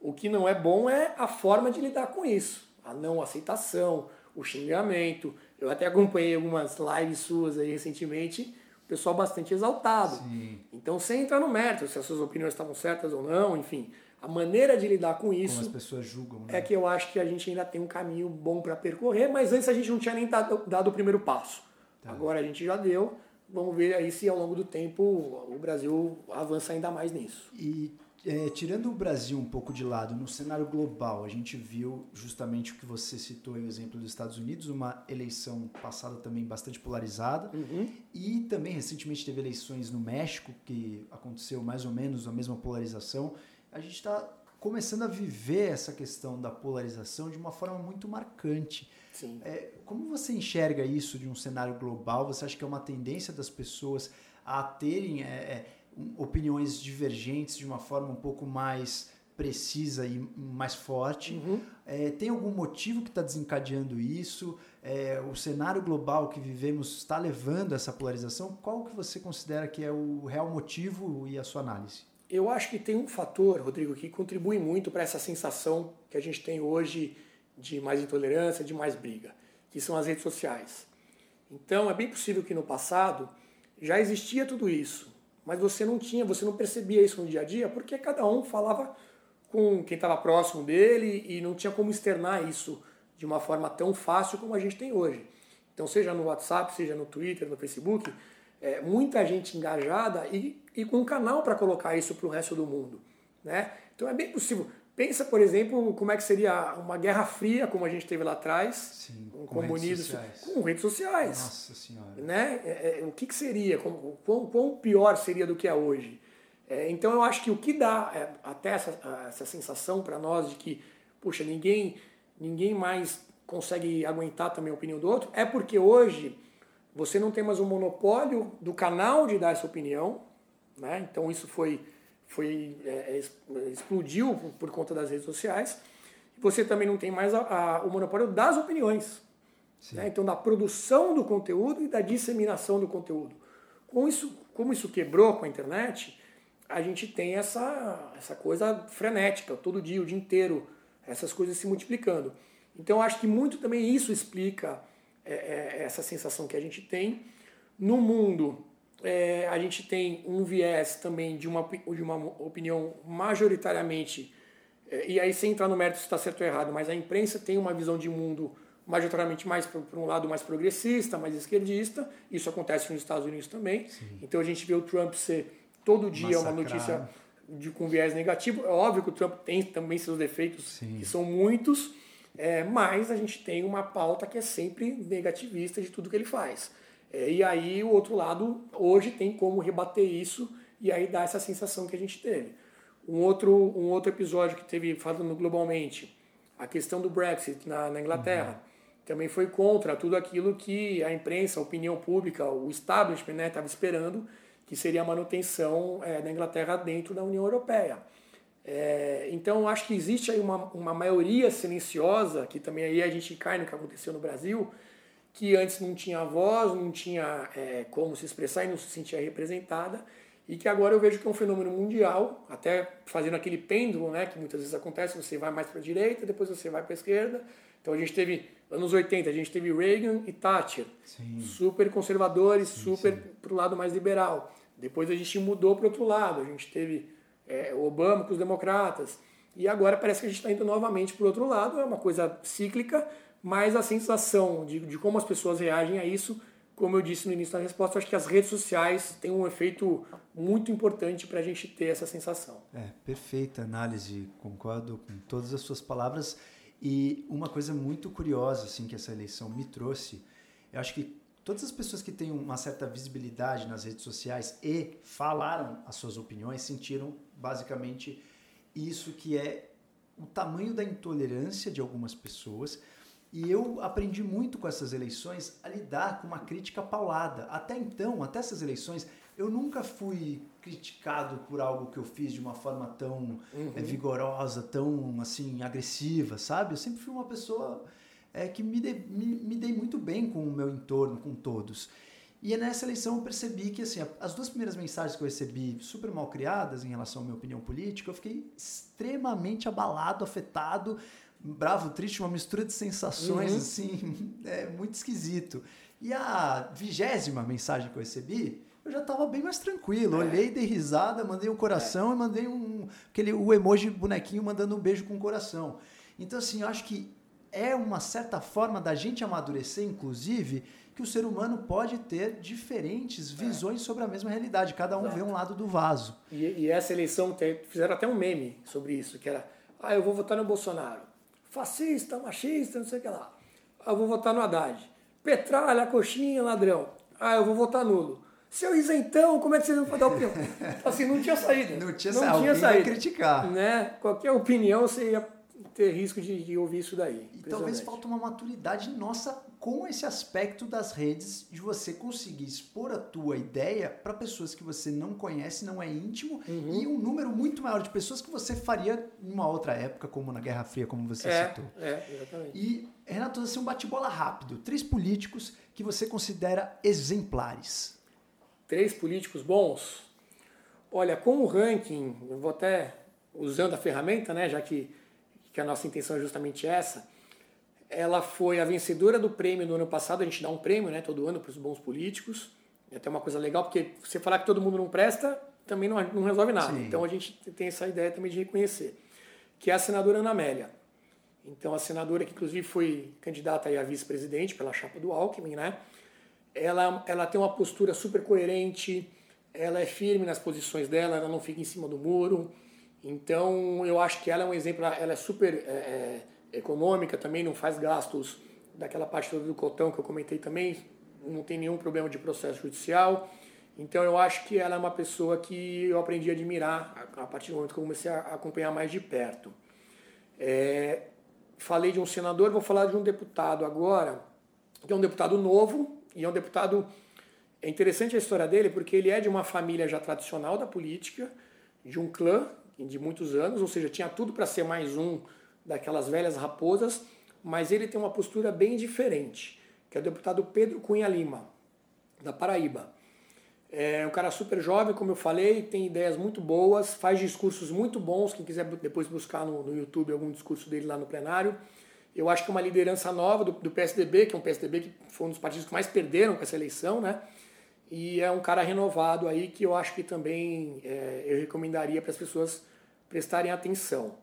B: O que não é bom é a forma de lidar com isso, a não aceitação, o xingamento, eu até acompanhei algumas lives suas aí recentemente, o pessoal bastante exaltado. Sim. Então você entra no mérito, se as suas opiniões estavam certas ou não, enfim. A maneira de lidar com isso.
A: Como as pessoas julgam. Né?
B: É que eu acho que a gente ainda tem um caminho bom para percorrer, mas antes a gente não tinha nem dado, dado o primeiro passo. Tá. Agora a gente já deu. Vamos ver aí se ao longo do tempo o Brasil avança ainda mais nisso.
A: E é, tirando o Brasil um pouco de lado, no cenário global, a gente viu justamente o que você citou, o exemplo dos Estados Unidos, uma eleição passada também bastante polarizada, uhum. e também recentemente teve eleições no México, que aconteceu mais ou menos a mesma polarização. A gente está começando a viver essa questão da polarização de uma forma muito marcante. Sim. É, como você enxerga isso de um cenário global? Você acha que é uma tendência das pessoas a terem é, é opiniões divergentes de uma forma um pouco mais precisa e mais forte. Uhum. É, tem algum motivo que está desencadeando isso? É, o cenário global que vivemos está levando essa polarização? Qual que você considera que é o real motivo e a sua análise?
B: Eu acho que tem um fator, Rodrigo, que contribui muito para essa sensação que a gente tem hoje de mais intolerância, de mais briga, que são as redes sociais. Então, é bem possível que no passado já existia tudo isso, mas você não tinha, você não percebia isso no dia a dia, porque cada um falava com quem estava próximo dele e não tinha como externar isso de uma forma tão fácil como a gente tem hoje. Então, seja no WhatsApp, seja no Twitter, no Facebook, é, muita gente engajada e, e com um canal para colocar isso para o resto do mundo. Né? Então, é bem possível. Pensa, por exemplo, como é que seria uma guerra fria, como a gente teve lá atrás,
A: Sim, com, com redes sociais.
B: com redes sociais.
A: Nossa Senhora.
B: Né? É, é, o que, que seria? Como, quão, quão, pior seria do que é hoje? É, então eu acho que o que dá é, até essa, essa sensação para nós de que, puxa, ninguém, ninguém mais consegue aguentar também a opinião do outro, é porque hoje você não tem mais o monopólio do canal de dar essa opinião, né? então isso foi, foi é, é explodiu por, por, conta das redes sociais. Você também não tem mais a, a, o monopólio das opiniões, né? então da produção do conteúdo e da disseminação do conteúdo. Com isso, como isso quebrou com a internet, a gente tem essa, essa coisa frenética, todo dia, o dia inteiro, essas coisas se multiplicando. Então, acho que muito também isso explica é, é, essa sensação que a gente tem. No mundo, é, a gente tem um viés também de uma, de uma opinião majoritariamente, é, e aí sem entrar no mérito se está certo ou errado, mas a imprensa tem uma visão de mundo majoritariamente mais para um lado mais progressista, mais esquerdista. Isso acontece nos Estados Unidos também. Sim. Então a gente vê o Trump ser todo dia Massacrar. uma notícia de, com viés negativo. É óbvio que o Trump tem também seus defeitos, Sim. que são muitos, é, mas a gente tem uma pauta que é sempre negativista de tudo que ele faz. É, e aí o outro lado hoje tem como rebater isso e aí dá essa sensação que a gente teve. Um outro, um outro episódio que teve falando globalmente, a questão do Brexit na, na Inglaterra. Uhum. Também foi contra tudo aquilo que a imprensa, a opinião pública, o establishment estava né, esperando, que seria a manutenção é, da Inglaterra dentro da União Europeia. É, então, acho que existe aí uma, uma maioria silenciosa, que também aí a gente cai no que aconteceu no Brasil, que antes não tinha voz, não tinha é, como se expressar e não se sentia representada, e que agora eu vejo que é um fenômeno mundial, até fazendo aquele pêndulo, né, que muitas vezes acontece, você vai mais para a direita, depois você vai para a esquerda. Então a gente teve, anos 80, a gente teve Reagan e Thatcher, sim. super conservadores, sim, super para o lado mais liberal. Depois a gente mudou para o outro lado, a gente teve é, Obama com os democratas. E agora parece que a gente está indo novamente para o outro lado, é uma coisa cíclica, mas a sensação de, de como as pessoas reagem a isso, como eu disse no início da resposta, acho que as redes sociais têm um efeito muito importante para a gente ter essa sensação.
A: É, perfeita análise, concordo com todas as suas palavras. E uma coisa muito curiosa assim que essa eleição me trouxe, eu acho que todas as pessoas que têm uma certa visibilidade nas redes sociais e falaram as suas opiniões sentiram basicamente isso que é o tamanho da intolerância de algumas pessoas. E eu aprendi muito com essas eleições a lidar com uma crítica paulada. Até então, até essas eleições, eu nunca fui criticado por algo que eu fiz de uma forma tão uhum. é, vigorosa, tão assim agressiva, sabe? Eu sempre fui uma pessoa é, que me, de, me, me dei muito bem com o meu entorno, com todos. E nessa eleição eu percebi que assim, as duas primeiras mensagens que eu recebi, super mal criadas em relação à minha opinião política, eu fiquei extremamente abalado, afetado, bravo, triste, uma mistura de sensações uhum. assim, é muito esquisito. E a vigésima mensagem que eu recebi, eu já estava bem mais tranquilo. É. Olhei, dei risada, mandei um coração é. e mandei um aquele o emoji bonequinho mandando um beijo com o coração. Então assim, eu acho que é uma certa forma da gente amadurecer, inclusive, que o ser humano pode ter diferentes é. visões é. sobre a mesma realidade. Cada um Exato. vê um lado do vaso.
B: E, e essa eleição tem, fizeram até um meme sobre isso, que era, ah, eu vou votar no Bolsonaro. Fascista, machista, não sei o que lá. Ah, eu vou votar no Haddad. Petralha, coxinha, ladrão. Ah, eu vou votar nulo. Seu isentão, como é que vocês vão dar opinião? assim, não tinha saída.
A: Não tinha, não tinha saída. criticar.
B: Né? Qualquer opinião você ia ter risco de, de ouvir isso daí.
A: E talvez falta uma maturidade nossa com esse aspecto das redes de você conseguir expor a tua ideia para pessoas que você não conhece, não é íntimo uhum. e um número muito maior de pessoas que você faria em uma outra época, como na Guerra Fria, como você
B: é,
A: citou.
B: É, exatamente.
A: E Renato, assim, um bate-bola rápido. Três políticos que você considera exemplares.
B: Três políticos bons? Olha, com o ranking, eu vou até usando a ferramenta, né, já que que a nossa intenção é justamente essa. Ela foi a vencedora do prêmio do ano passado, a gente dá um prêmio né, todo ano para os bons políticos. É até uma coisa legal, porque você falar que todo mundo não presta, também não, não resolve nada. Sim. Então a gente tem essa ideia também de reconhecer. Que é a senadora Ana Amélia. Então a senadora que inclusive foi candidata a vice-presidente pela chapa do Alckmin, né? Ela, ela tem uma postura super coerente, ela é firme nas posições dela, ela não fica em cima do muro, então, eu acho que ela é um exemplo, ela é super é, é, econômica também, não faz gastos daquela parte toda do cotão que eu comentei também, não tem nenhum problema de processo judicial. Então, eu acho que ela é uma pessoa que eu aprendi a admirar a partir do momento que eu comecei a acompanhar mais de perto. É, falei de um senador, vou falar de um deputado agora, que é um deputado novo, e é um deputado. É interessante a história dele porque ele é de uma família já tradicional da política, de um clã de muitos anos, ou seja, tinha tudo para ser mais um daquelas velhas raposas, mas ele tem uma postura bem diferente, que é o deputado Pedro Cunha Lima, da Paraíba. É um cara super jovem, como eu falei, tem ideias muito boas, faz discursos muito bons. Quem quiser depois buscar no, no YouTube algum discurso dele lá no plenário. Eu acho que é uma liderança nova do, do, PSDB, que é um PSDB que foi um dos partidos que mais perderam com essa eleição, né? E é um cara renovado aí que eu acho que também é, eu recomendaria para as pessoas prestarem atenção.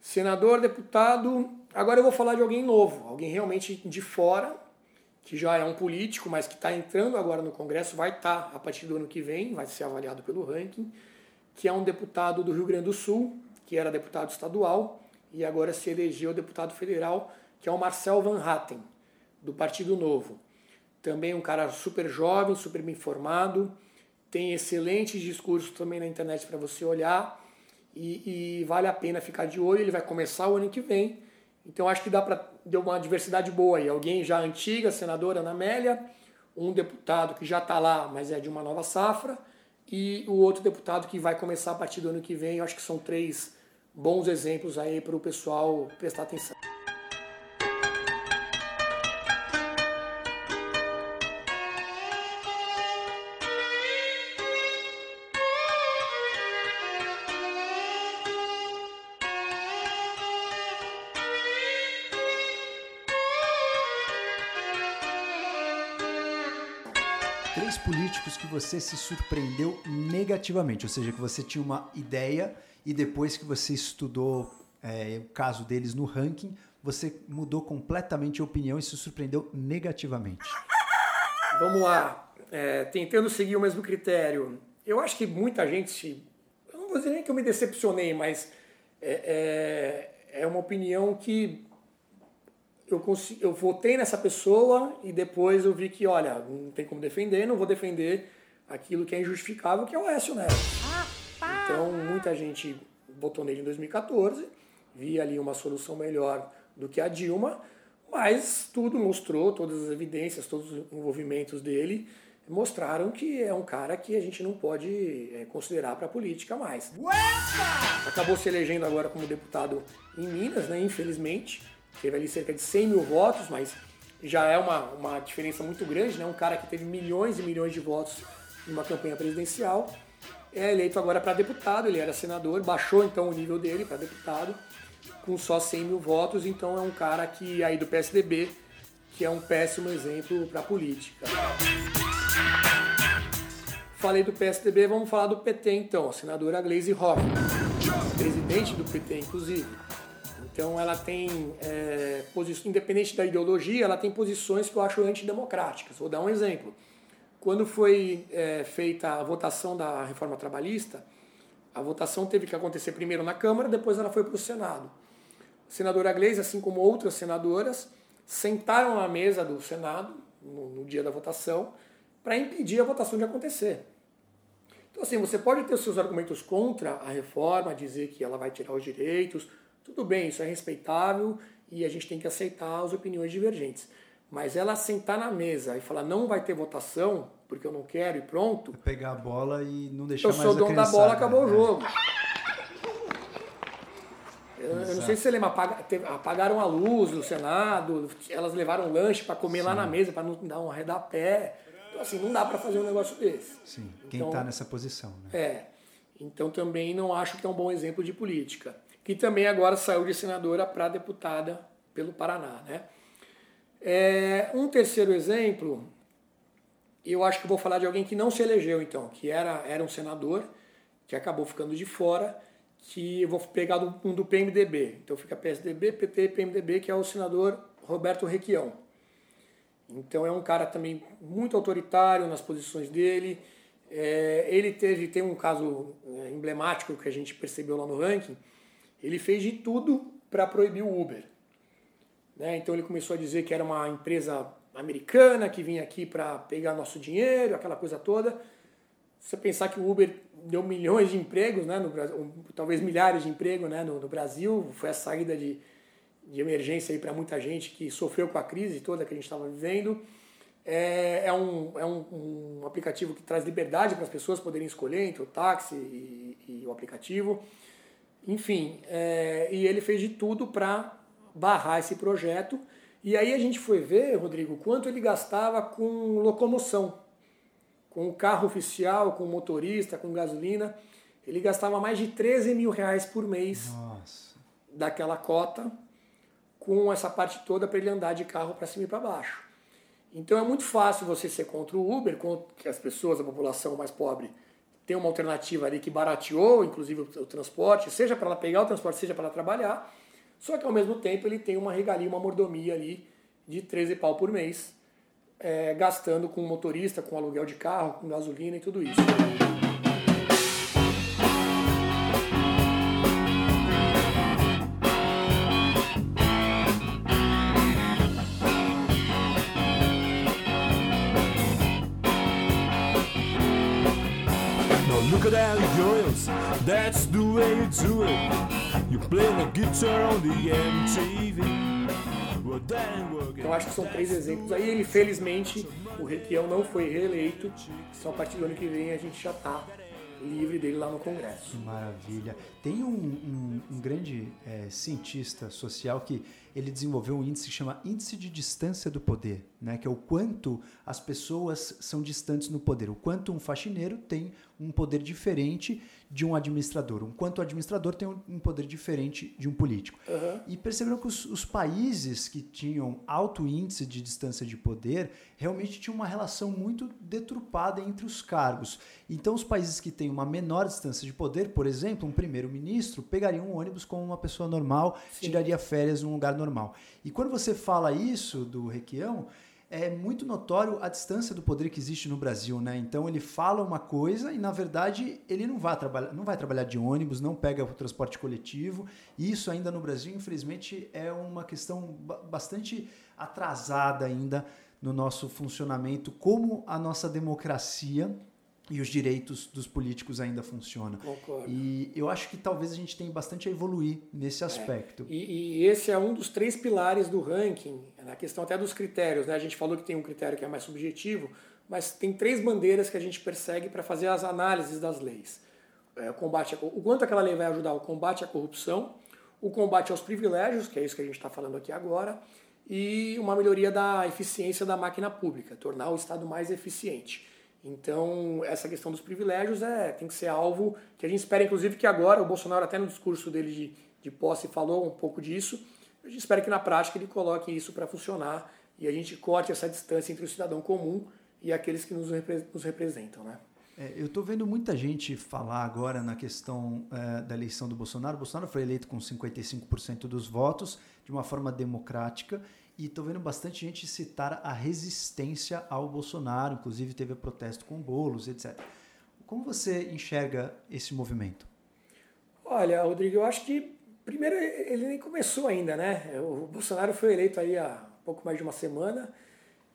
B: Senador, deputado, agora eu vou falar de alguém novo, alguém realmente de fora, que já é um político, mas que está entrando agora no Congresso, vai estar tá, a partir do ano que vem, vai ser avaliado pelo ranking, que é um deputado do Rio Grande do Sul, que era deputado estadual e agora se elegeu deputado federal, que é o Marcel Van Hatten, do Partido Novo. Também um cara super jovem, super bem informado, tem excelentes discursos também na internet para você olhar e, e, vale a pena ficar de olho. Ele vai começar o ano que vem, então acho que dá para deu uma diversidade boa aí. Alguém já antiga, senadora Ana Amélia, um deputado que já está lá, mas é de uma nova safra, e o outro deputado que vai começar a partir do ano que vem. Eu acho que são três bons exemplos aí para o pessoal prestar atenção.
A: Você se surpreendeu negativamente, ou seja, que você tinha uma ideia e depois que você estudou é, o caso deles no ranking, você mudou completamente a opinião e se surpreendeu negativamente.
B: Vamos lá, é, tentando seguir o mesmo critério. Eu acho que muita gente, eu não vou dizer nem que eu me decepcionei, mas é, é, é uma opinião que eu, consegui, eu votei nessa pessoa e depois eu vi que, olha, não tem como defender, não vou defender aquilo que é injustificável, que é o Écio Neves. Então, muita gente votou nele em 2014, via ali uma solução melhor do que a Dilma, mas tudo mostrou, todas as evidências, todos os envolvimentos dele mostraram que é um cara que a gente não pode é, considerar para a política mais. Uepa! Acabou se elegendo agora como deputado em Minas, né, infelizmente, teve ali cerca de 100 mil votos, mas já é uma, uma diferença muito grande, né? Um cara que teve milhões e milhões de votos numa campanha presidencial é eleito agora para deputado, ele era senador, baixou então o nível dele para deputado, com só 100 mil votos, então é um cara que aí do PSDB, que é um péssimo exemplo para a política. Falei do PSDB, vamos falar do PT então, a senadora Gleisi Hoffmann, presidente do PT inclusive. Então ela tem, é, independente da ideologia, ela tem posições que eu acho antidemocráticas. Vou dar um exemplo. Quando foi é, feita a votação da reforma trabalhista, a votação teve que acontecer primeiro na Câmara, depois ela foi para o Senado. A senadora Gleisi, assim como outras senadoras, sentaram na mesa do Senado no, no dia da votação para impedir a votação de acontecer. Então, assim, você pode ter os seus argumentos contra a reforma, dizer que ela vai tirar os direitos, tudo bem, isso é respeitável e a gente tem que aceitar as opiniões divergentes. Mas ela sentar na mesa e falar não vai ter votação, porque eu não quero e pronto.
A: É pegar a bola e não deixar
B: eu
A: mais Eu
B: sou dono da bola, acabou o jogo. Eu, eu não sei se você lembra, apagaram a luz no Senado, elas levaram lanche para comer Sim. lá na mesa, para não dar um arredapé. Então, assim, não dá para fazer um negócio desse.
A: Sim, quem está então, nessa posição. Né?
B: É. Então, também não acho que é um bom exemplo de política que também agora saiu de senadora para deputada pelo Paraná. Né? É, um terceiro exemplo, eu acho que vou falar de alguém que não se elegeu, então, que era, era um senador, que acabou ficando de fora, que eu vou pegar do, um do PMDB. Então fica PSDB, PT, PMDB, que é o senador Roberto Requião. Então é um cara também muito autoritário nas posições dele. É, ele teve, tem um caso é, emblemático que a gente percebeu lá no ranking, ele fez de tudo para proibir o Uber. Né? Então ele começou a dizer que era uma empresa americana que vinha aqui para pegar nosso dinheiro, aquela coisa toda. Você pensar que o Uber deu milhões de empregos, né, no Brasil, talvez milhares de empregos né, no, no Brasil, foi a saída de, de emergência para muita gente que sofreu com a crise toda que a gente estava vivendo. É, é, um, é um, um aplicativo que traz liberdade para as pessoas poderem escolher entre o táxi e, e o aplicativo. Enfim, é, e ele fez de tudo para barrar esse projeto. E aí a gente foi ver, Rodrigo, quanto ele gastava com locomoção, com o carro oficial, com motorista, com gasolina. Ele gastava mais de 13 mil reais por mês
A: Nossa.
B: daquela cota, com essa parte toda para ele andar de carro para cima e para baixo. Então é muito fácil você ser contra o Uber, que as pessoas, a população mais pobre, tem uma alternativa ali que barateou, inclusive o, o transporte, seja para ela pegar o transporte, seja para ela trabalhar. Só que ao mesmo tempo ele tem uma regalia, uma mordomia ali de 13 pau por mês, é, gastando com motorista, com aluguel de carro, com gasolina e tudo isso.
E: Look at that girls, that's the way you do it. You play the guitar on the MTV.
B: Então acho que são três exemplos. Aí ele, felizmente, o Requião não foi reeleito. Só a partir do ano que vem a gente já está livre dele lá no Congresso.
A: Que maravilha. Tem um, um, um grande é, cientista social que ele desenvolveu um índice que chama índice de distância do poder, né? que é o quanto as pessoas são distantes no poder, o quanto um faxineiro tem um poder diferente de um administrador, o quanto o administrador tem um poder diferente de um político.
B: Uhum.
A: E perceberam que os, os, países que tinham alto índice de distância de poder realmente tinham uma relação muito deturpada entre os cargos. Então, os países que têm uma menor distância de poder, por exemplo, um primeiro-ministro pegaria um ônibus como uma pessoa normal, Sim. tiraria férias num lugar normal. E quando você fala isso do Requião, é muito notório a distância do poder que existe no Brasil, né? Então ele fala uma coisa e na verdade ele não vai trabalhar, não vai trabalhar de ônibus, não pega o transporte coletivo. E isso ainda no Brasil, infelizmente, é uma questão bastante atrasada ainda no nosso funcionamento, como a nossa democracia e os direitos dos políticos ainda funcionam.
B: Concordo.
A: E eu acho que talvez a gente tenha bastante a evoluir nesse é. aspecto.
B: É. E, e, esse é um dos três pilares do ranking, na questão até dos critérios. Né? A gente falou que tem um critério que é mais subjetivo, mas tem três bandeiras que a gente persegue para fazer as análises das leis. É, o, combate a, o quanto aquela lei vai ajudar o combate à corrupção, o combate aos privilégios, que é isso que a gente está falando aqui agora, e uma melhoria da eficiência da máquina pública, tornar o Estado mais eficiente. Então, essa questão dos privilégios é, tem que ser alvo que a gente espera, inclusive, que agora, o Bolsonaro, até no discurso dele de, de posse, falou um pouco disso. A gente espera que na prática ele coloque isso para funcionar e a gente corte essa distância entre o cidadão comum e aqueles que nos, repre nos representam. Né?
A: É, eu estou vendo muita gente falar agora na questão é, da eleição do Bolsonaro. O Bolsonaro foi eleito com 55% dos votos, de uma forma democrática, e estou vendo bastante gente citar a resistência ao Bolsonaro, inclusive teve protesto com bolos, etc. Como você enxerga esse movimento?
B: Olha, Rodrigo, eu acho que primeiro ele nem começou ainda, né? O Bolsonaro foi eleito aí há pouco mais de uma semana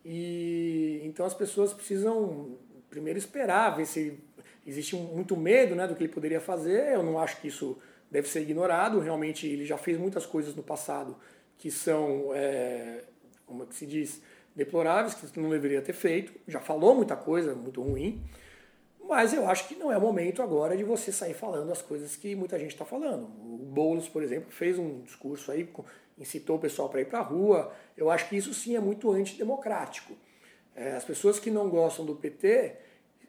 B: e então as pessoas precisam primeiro esperar, ver se existe muito medo, né, do que ele poderia fazer. Eu não acho que isso deve ser ignorado. Realmente ele já fez muitas coisas no passado que são, é, como é que se diz, deploráveis, que não deveria ter feito. Já falou muita coisa muito ruim, mas eu acho que não é o momento agora de você sair falando as coisas que muita gente está falando. O Boulos, por exemplo, fez um discurso aí, incitou o pessoal para ir para a rua. Eu acho que isso sim é muito antidemocrático. É, as pessoas que não gostam do PT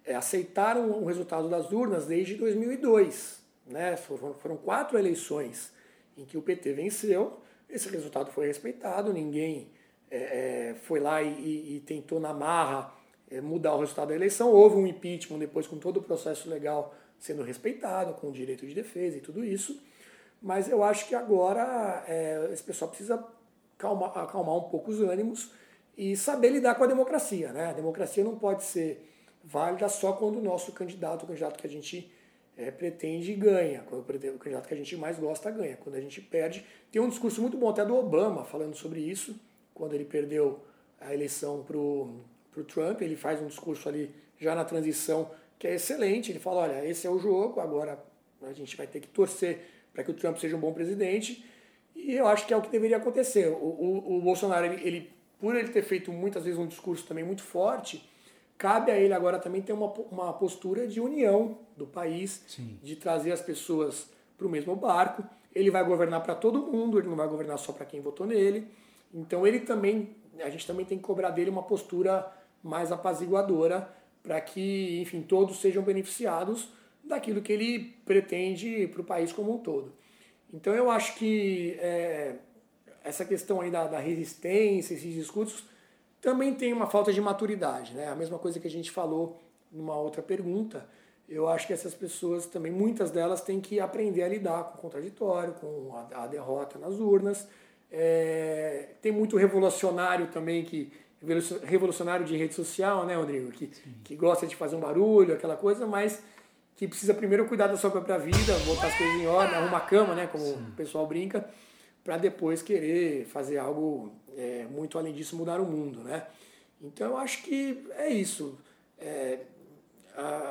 B: é, aceitaram o resultado das urnas desde 2002. Né? Foram, foram quatro eleições em que o PT venceu esse resultado foi respeitado, ninguém é, é, foi lá e, e, tentou na marra é, mudar o resultado da eleição. Houve um impeachment depois com todo o processo legal sendo respeitado, com o direito de defesa e tudo isso. Mas eu acho que agora é, esse pessoal precisa acalmar um pouco os ânimos e saber lidar com a democracia. Né? A democracia não pode ser válida só quando o nosso candidato, o candidato que a gente é, pretende e ganha. Quando o candidato que a gente mais gosta ganha. Quando a gente perde. Tem um discurso muito bom até do Obama falando sobre isso, quando ele perdeu a eleição para o Trump. Ele faz um discurso ali já na transição que é excelente. Ele fala: olha, esse é o jogo, agora a gente vai ter que torcer para que o Trump seja um bom presidente. E eu acho que é o que deveria acontecer. O, o, o Bolsonaro ele, ele por ele ter feito muitas vezes um discurso também muito forte, cabe a ele agora também ter uma, uma postura de união do país,
A: Sim.
B: de trazer as pessoas para o mesmo barco. Ele vai governar para todo mundo, ele não vai governar só para quem votou nele. Então ele também, a gente também tem que cobrar dele uma postura mais apaziguadora para que, enfim, todos sejam beneficiados daquilo que ele pretende para o país como um todo. Então eu acho que é, essa questão aí da, da resistência, esses discursos, também tem uma falta de maturidade, né? A mesma coisa que a gente falou numa outra pergunta. Eu acho que essas pessoas também, muitas delas, têm que aprender a lidar com o contraditório, com a, a derrota nas urnas. É, tem muito revolucionário também que revolucionário de rede social, né, Rodrigo, que, que gosta de fazer um barulho, aquela coisa, mas que precisa primeiro cuidar da sua própria vida, botar as coisas em ordem, arrumar a cama, né, como Sim. o pessoal brinca, para depois querer fazer algo é, muito além disso, mudar o mundo, né? Então eu acho que é isso. É,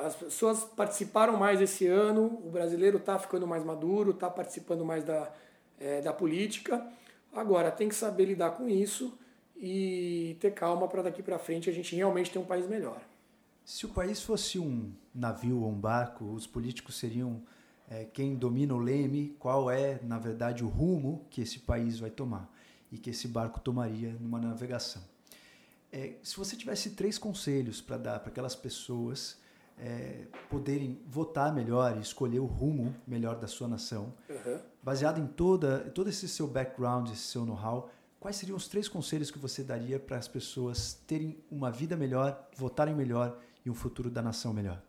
B: as pessoas participaram mais esse ano, o brasileiro está ficando mais maduro, está participando mais da, é, da política. Agora, tem que saber lidar com isso e ter calma para daqui para frente a gente realmente ter um país melhor.
A: Se o país fosse um navio ou um barco, os políticos seriam é, quem domina o leme, qual é, na verdade, o rumo que esse país vai tomar e que esse barco tomaria numa navegação. É, se você tivesse três conselhos para dar para aquelas pessoas é, poderem votar melhor e escolher o rumo melhor da sua nação, uhum. baseado em toda, todo esse seu background, esse seu know-how, quais seriam os três conselhos que você daria para as pessoas terem uma vida melhor, votarem melhor e um futuro da nação melhor?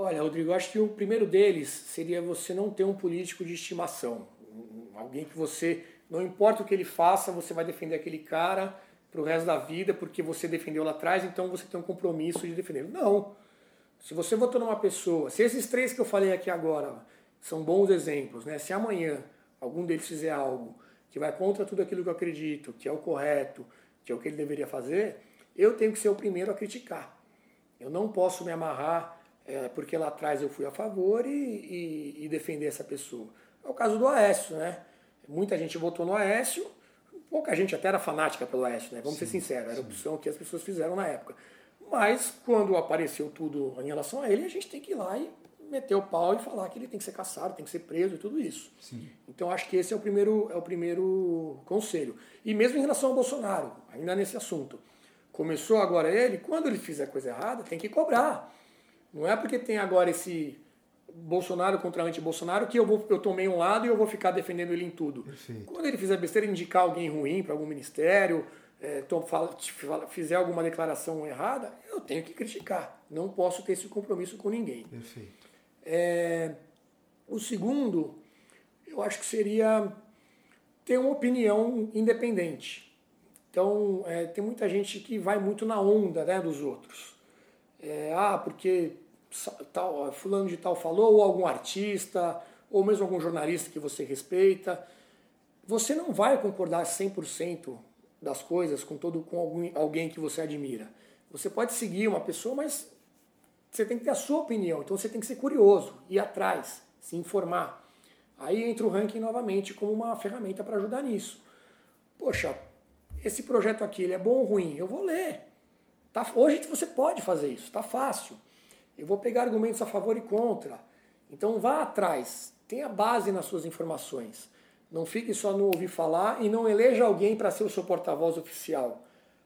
B: Olha, Rodrigo, acho que o primeiro deles seria você não ter um político de estimação. Alguém que você, não importa o que ele faça, você vai defender aquele cara para o resto da vida porque você defendeu lá atrás, então você tem um compromisso de defender. Não. Se você votou numa pessoa, se esses três que eu falei aqui agora são bons exemplos, né? Se amanhã algum deles fizer algo que vai contra tudo aquilo que eu acredito, que é o correto, que é o que ele deveria fazer, eu tenho que ser o primeiro a criticar. Eu não posso me amarrar é, porque lá atrás eu fui a favor e, e, e, defender essa pessoa. É o caso do Aécio, né? Muita gente votou no Aécio, pouca gente até era fanática pelo Aécio, né? Vamos sim, ser sinceros, era a opção que as pessoas fizeram na época. Mas quando apareceu tudo em relação a ele, a gente tem que ir lá e meter o pau e falar que ele tem que ser caçado, tem que ser preso e tudo isso.
A: Sim.
B: Então acho que esse é o primeiro é o primeiro conselho. E mesmo em relação ao Bolsonaro, ainda nesse assunto, começou agora ele, quando ele fizer coisa errada, tem que cobrar. Não é porque tem agora esse Bolsonaro contra anti-Bolsonaro que eu vou eu tomei um lado e eu vou ficar defendendo ele em tudo.
A: Perfeito.
B: Quando ele fizer besteira, indicar alguém ruim para algum ministério, é, fala, fizer alguma declaração errada, eu tenho que criticar. Não posso ter esse compromisso com ninguém.
A: Perfeito.
B: É, o segundo, eu acho que seria ter uma opinião independente. Então, é, tem muita gente que vai muito na onda né, dos outros. É, ah, porque tal, fulano de tal falou, ou algum artista, ou mesmo algum jornalista que você respeita. Você não vai concordar 100% das coisas com todo com algum, alguém que você admira. Você pode seguir uma pessoa, mas você tem que ter a sua opinião, então você tem que ser curioso, ir atrás, se informar. Aí entra o ranking novamente como uma ferramenta para ajudar nisso. Poxa, esse projeto aqui ele é bom ou ruim? Eu vou ler. Tá, hoje você pode fazer isso, está fácil. Eu vou pegar argumentos a favor e contra. Então vá atrás, tenha base nas suas informações. Não fique só no ouvir falar e não eleja alguém para ser o seu porta-voz oficial.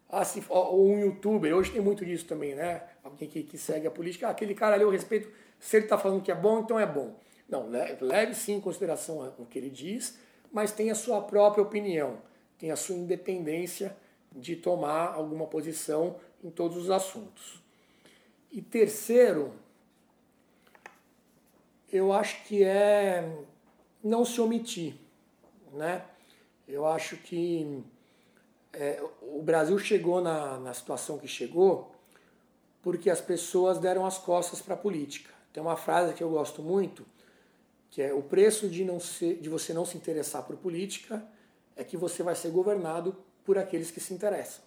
B: Ah, se, ou um youtuber, hoje tem muito disso também, né? Alguém que, que segue a política, ah, aquele cara ali eu respeito, se ele está falando que é bom, então é bom. Não, leve, sim em consideração o que ele diz, mas tenha a sua própria opinião, tenha a sua independência de tomar alguma posição em todos os assuntos. E terceiro, eu acho que é não se omitir, né? Eu acho que é, o Brasil chegou na, na situação que chegou porque as pessoas deram as costas para a política. Tem uma frase que eu gosto muito, que é o preço de, não ser, de você não se interessar por política é que você vai ser governado por aqueles que se interessam.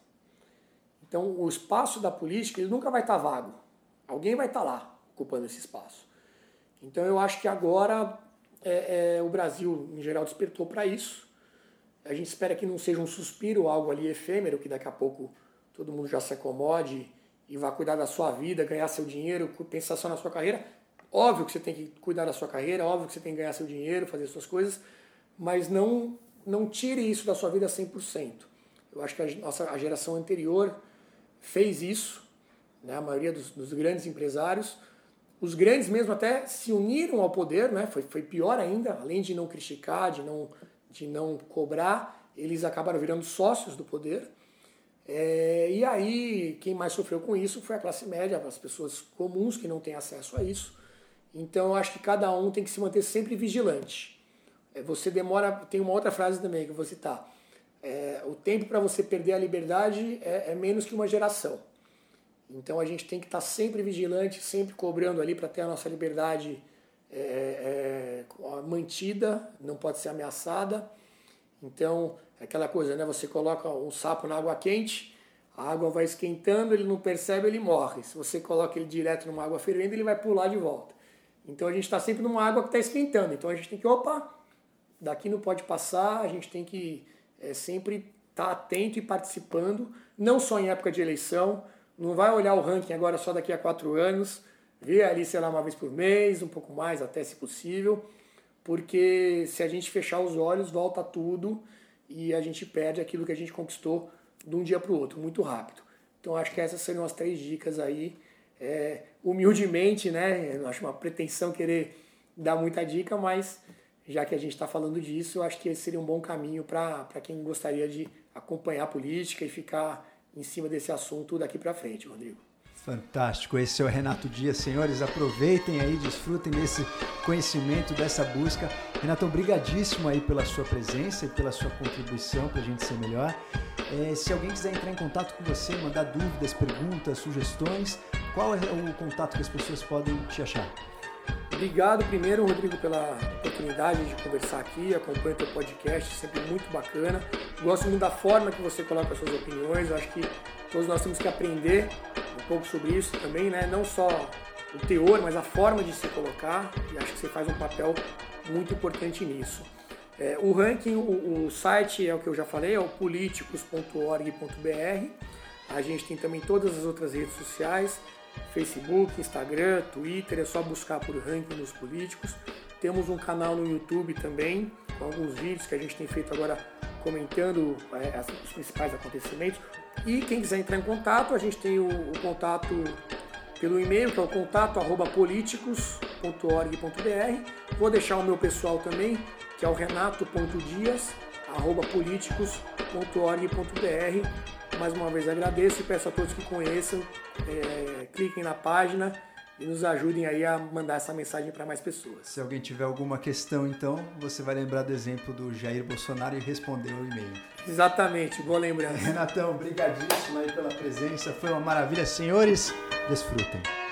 B: Então, o espaço da política ele nunca vai estar tá vago. Alguém vai estar tá lá ocupando esse espaço. Então, eu acho que agora é, é, o Brasil, em geral, despertou para isso A gente espera que não seja um suspiro, algo ali efêmero, que daqui a pouco todo mundo já se acomode e vá cuidar da sua vida, ganhar seu dinheiro, pensar só na sua carreira. Óbvio que você tem que cuidar da sua carreira, óbvio que você tem que ganhar seu dinheiro, fazer suas coisas, mas não, não tire isso da sua vida 100%. Eu acho que a nossa a geração anterior fez isso, né? a maioria dos, dos grandes empresários. Os grandes mesmo até se uniram ao poder, né? foi, foi pior ainda, além de não criticar, de não, de não cobrar, eles acabaram virando sócios do poder. É, e aí, quem mais sofreu com isso foi a classe média, as pessoas comuns que não têm acesso a isso. Então, eu acho que cada um tem que se manter sempre vigilante. É, você demora. Tem uma outra frase também que eu vou citar. É, o tempo para você perder a liberdade é, é, menos que uma geração. Então, a gente tem que estar tá sempre vigilante, sempre cobrando ali para ter a nossa liberdade é, é, mantida, não pode ser ameaçada. Então, é aquela coisa, né? Você coloca um sapo na água quente, a água vai esquentando, ele não percebe, ele morre. Se você coloca ele direto numa água fervendo, ele vai pular de volta. Então a gente está sempre numa água que está esquentando. Então a gente tem que, opa, daqui não pode passar, a gente tem que é, sempre estar tá atento e participando, não só em época de eleição, não vai olhar o ranking agora só daqui a quatro anos, ver ali, sei lá, uma vez por mês, um pouco mais até se possível, porque se a gente fechar os olhos, volta tudo e a gente perde aquilo que a gente conquistou de um dia para o outro, muito rápido. Então acho que essas seriam as três dicas aí. É, humildemente, né? Eu acho uma pretensão querer dar muita dica, mas já que a gente está falando disso, eu acho que esse seria um bom caminho para quem gostaria de acompanhar a política e ficar em cima desse assunto daqui para frente, Rodrigo.
A: Fantástico, esse é o Renato Dias. Senhores, aproveitem aí, desfrutem desse conhecimento, dessa busca. Renato, obrigadíssimo aí pela sua presença e pela sua contribuição para a gente ser melhor. É, se alguém quiser entrar em contato com você, mandar dúvidas, perguntas, sugestões, qual é o contato que as pessoas podem te achar?
B: Obrigado primeiro, Rodrigo, pela oportunidade de conversar aqui. Acompanho teu podcast, sempre muito bacana. Gosto muito da forma que você coloca as suas opiniões. acho que todos nós temos que aprender um pouco sobre isso também, né? Não só o teor, mas a forma de se colocar. E acho que você faz um papel muito importante nisso. É, o ranking, o, o, site é o que eu já falei, é o políticos.org.br. A gente tem também todas as outras redes sociais, Facebook, Instagram, Twitter, é só buscar por ranking dos políticos. Temos um canal no YouTube também, com alguns vídeos que a gente tem feito agora comentando é, os principais acontecimentos. E quem quiser entrar em contato, a gente tem o, o contato pelo e-mail, que é o contato arroba. Vou deixar o meu pessoal também, que é o renato.dias. Mais uma vez agradeço e peço a todos que conheçam, é, cliquem na página e nos ajudem aí a mandar essa mensagem para mais pessoas.
A: Se alguém tiver alguma questão, então, você vai lembrar do exemplo do Jair Bolsonaro e responder o e-mail.
B: Exatamente, boa lembrança.
A: Renatão, brigadíssimo aí pela presença, foi uma maravilha. Senhores, desfrutem.